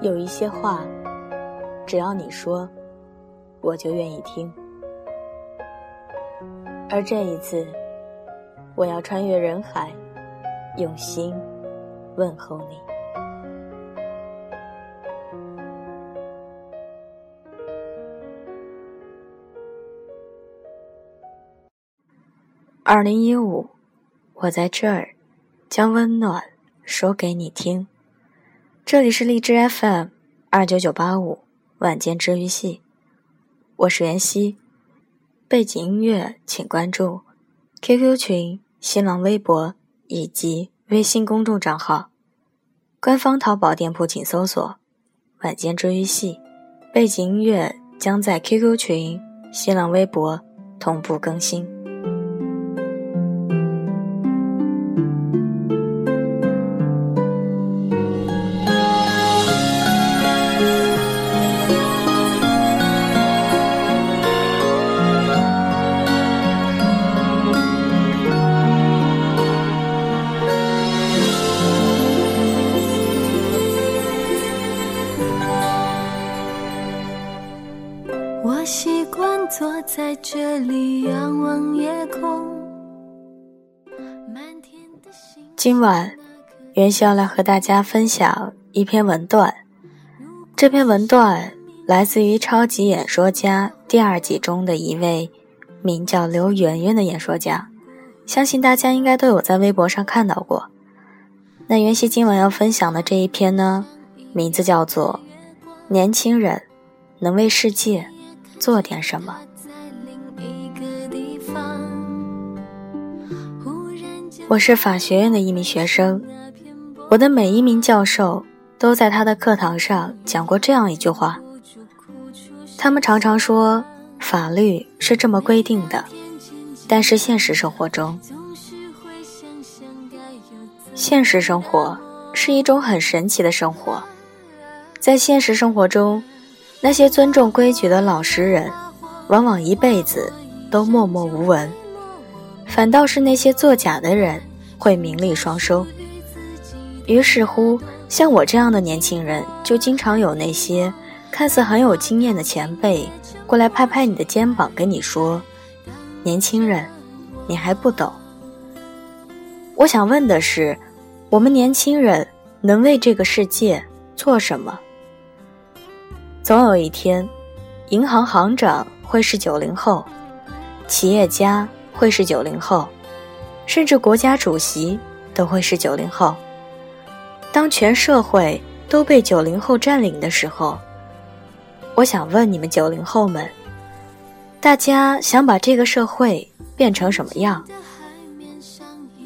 有一些话，只要你说，我就愿意听。而这一次，我要穿越人海，用心问候你。二零一五，我在这儿，将温暖说给你听。这里是荔枝 FM 二九九八五晚间治愈系，我是袁熙。背景音乐请关注 QQ 群、新浪微博以及微信公众账号。官方淘宝店铺请搜索“晚间治愈系”。背景音乐将在 QQ 群、新浪微博同步更新。在这里仰望夜空。今晚，袁熙要来和大家分享一篇文段。这篇文段来自于《超级演说家》第二季中的一位名叫刘媛媛的演说家，相信大家应该都有在微博上看到过。那袁熙今晚要分享的这一篇呢，名字叫做《年轻人能为世界》。做点什么？我是法学院的一名学生，我的每一名教授都在他的课堂上讲过这样一句话。他们常常说法律是这么规定的，但是现实生活中，现实生活是一种很神奇的生活，在现实生活中。那些尊重规矩的老实人，往往一辈子都默默无闻；反倒是那些作假的人，会名利双收。于是乎，像我这样的年轻人，就经常有那些看似很有经验的前辈过来拍拍你的肩膀，跟你说：“年轻人，你还不懂。”我想问的是，我们年轻人能为这个世界做什么？总有一天，银行行长会是九零后，企业家会是九零后，甚至国家主席都会是九零后。当全社会都被九零后占领的时候，我想问你们九零后们：大家想把这个社会变成什么样？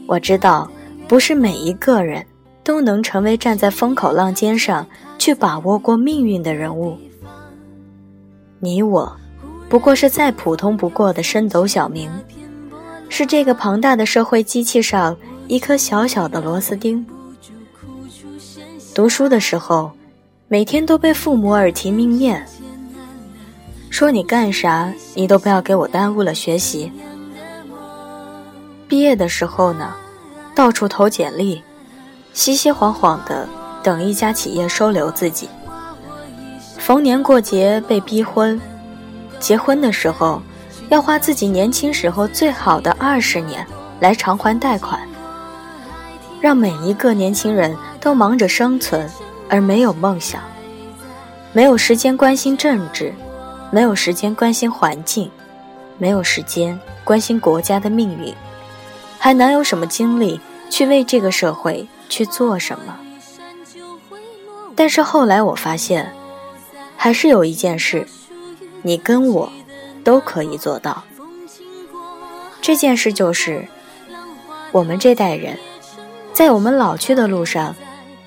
我知道，不是每一个人都能成为站在风口浪尖上去把握过命运的人物。你我，不过是再普通不过的升斗小民，是这个庞大的社会机器上一颗小小的螺丝钉。读书的时候，每天都被父母耳提面命，说你干啥，你都不要给我耽误了学习。毕业的时候呢，到处投简历，熙熙攘攘的等一家企业收留自己。逢年过节被逼婚，结婚的时候要花自己年轻时候最好的二十年来偿还贷款，让每一个年轻人都忙着生存，而没有梦想，没有时间关心政治，没有时间关心环境，没有时间关心国家的命运，还能有什么精力去为这个社会去做什么？但是后来我发现。还是有一件事，你跟我都可以做到。这件事就是，我们这代人，在我们老去的路上，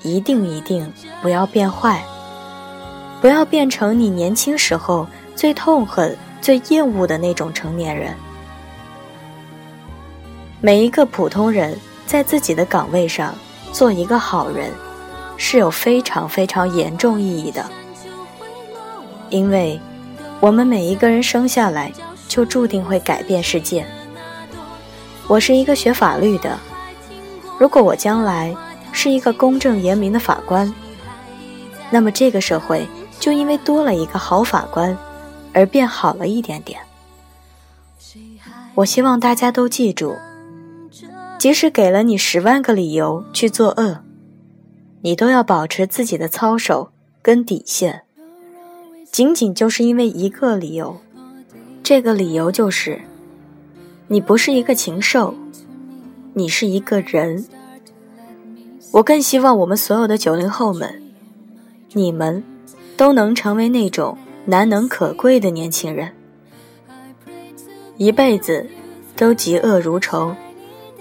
一定一定不要变坏，不要变成你年轻时候最痛恨、最厌恶的那种成年人。每一个普通人在自己的岗位上做一个好人，是有非常非常严重意义的。因为，我们每一个人生下来就注定会改变世界。我是一个学法律的，如果我将来是一个公正严明的法官，那么这个社会就因为多了一个好法官而变好了一点点。我希望大家都记住，即使给了你十万个理由去作恶，你都要保持自己的操守跟底线。仅仅就是因为一个理由，这个理由就是，你不是一个禽兽，你是一个人。我更希望我们所有的九零后们，你们都能成为那种难能可贵的年轻人。一辈子都嫉恶如仇，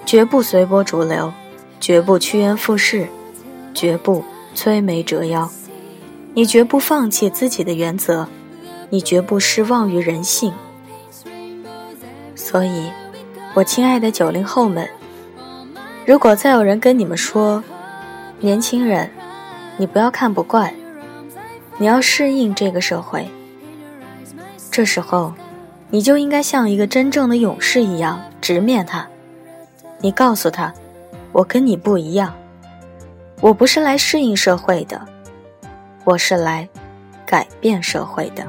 绝不随波逐流，绝不趋炎附势，绝不摧眉折腰。你绝不放弃自己的原则，你绝不失望于人性。所以，我亲爱的九零后们，如果再有人跟你们说，年轻人，你不要看不惯，你要适应这个社会，这时候。你就应该像一个真正的勇士一样直面他。你告诉他：“我跟你不一样，我不是来适应社会的，我是来改变社会的。”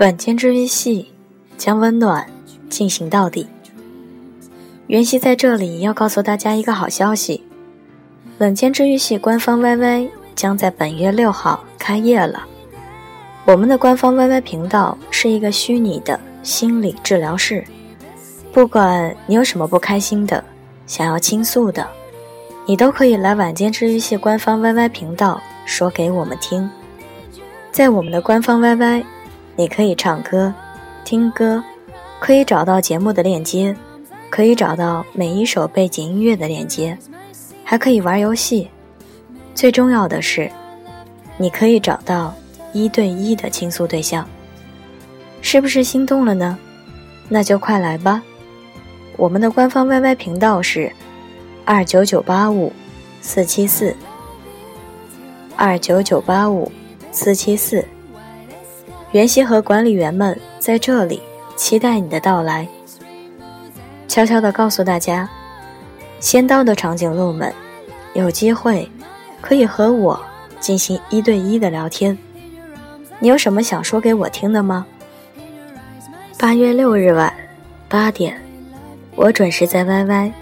晚间治愈系将温暖进行到底。袁熙在这里要告诉大家一个好消息：晚间治愈系官方 YY 将在本月六号开业了。我们的官方 YY 频道是一个虚拟的心理治疗室，不管你有什么不开心的、想要倾诉的，你都可以来晚间治愈系官方 YY 频道说给我们听。在我们的官方 YY。你可以唱歌、听歌，可以找到节目的链接，可以找到每一首背景音乐的链接，还可以玩游戏。最重要的是，你可以找到一对一的倾诉对象。是不是心动了呢？那就快来吧！我们的官方 YY 频道是二九九八五四七四二九九八五四七四。袁熙和管理员们在这里期待你的到来。悄悄地告诉大家，先到的长颈鹿们，有机会可以和我进行一对一的聊天。你有什么想说给我听的吗？八月六日晚八点，我准时在 YY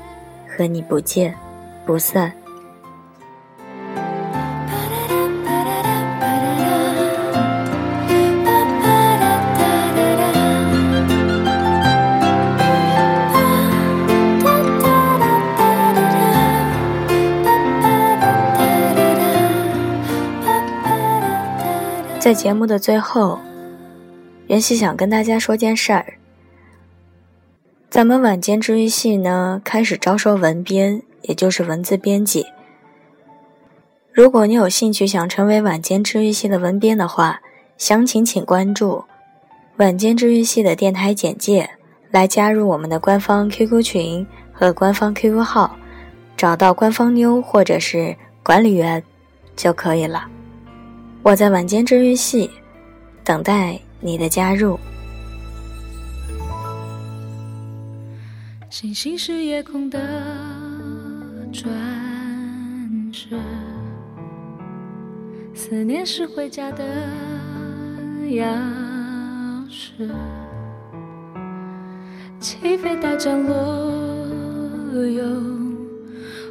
和你不见不散。在节目的最后，袁熙想跟大家说件事儿。咱们晚间治愈系呢，开始招收文编，也就是文字编辑。如果你有兴趣想成为晚间治愈系的文编的话，详情请关注晚间治愈系的电台简介，来加入我们的官方 QQ 群和官方 QQ 号，找到官方妞或者是管理员就可以了。我在晚间治愈系等待你的加入。星星是夜空的钻石，思念是回家的钥匙。起飞到降落，又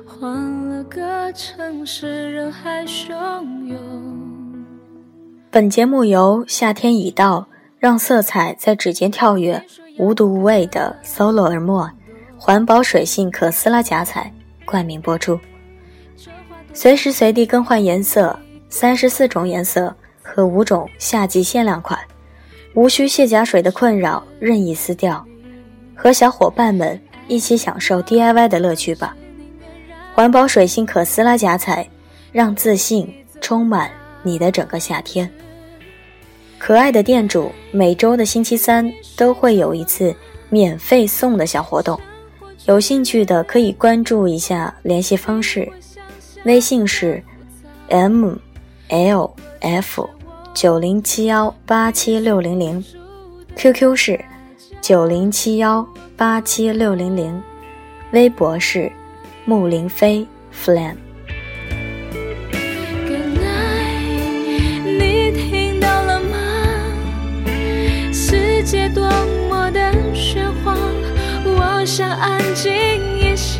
换了个城市，人海汹涌。本节目由夏天已到，让色彩在指尖跳跃，无毒无味的 Solo 尔墨环保水性可撕拉夹彩冠名播出。随时随地更换颜色，三十四种颜色和五种夏季限量款，无需卸甲水的困扰，任意撕掉，和小伙伴们一起享受 DIY 的乐趣吧。环保水性可撕拉夹彩，让自信充满你的整个夏天。可爱的店主每周的星期三都会有一次免费送的小活动，有兴趣的可以关注一下联系方式，微信是 m l f 九零七幺八七六零零，QQ 是九零七幺八七六零零，微博是木林飞 flan 界多么的喧哗，我。想安静一下，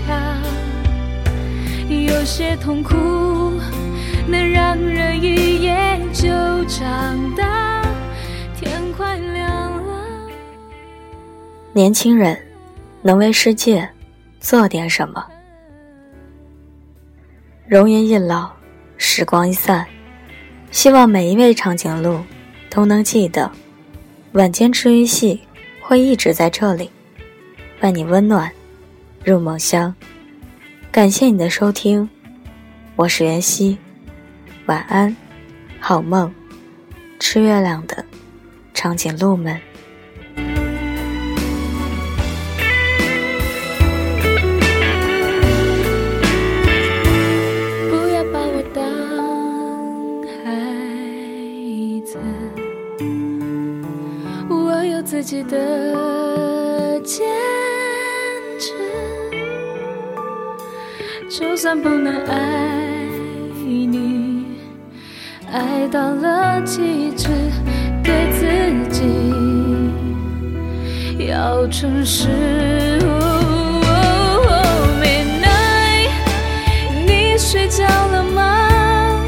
有些痛苦能让人一夜就长大。天快亮了，年轻人能为世界做点什么？容颜一老，时光一散，希望每一位长颈鹿都能记得，晚间治愈系会一直在这里。伴你温暖入梦乡，感谢你的收听，我是袁熙，晚安，好梦，吃月亮的长颈鹿们。己的家。就算不能爱你，爱到了极致，对自己要诚实。Midnight，你睡觉了吗？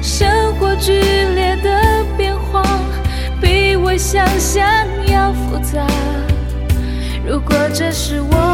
生活剧烈的变化，比我想象。如果这是我。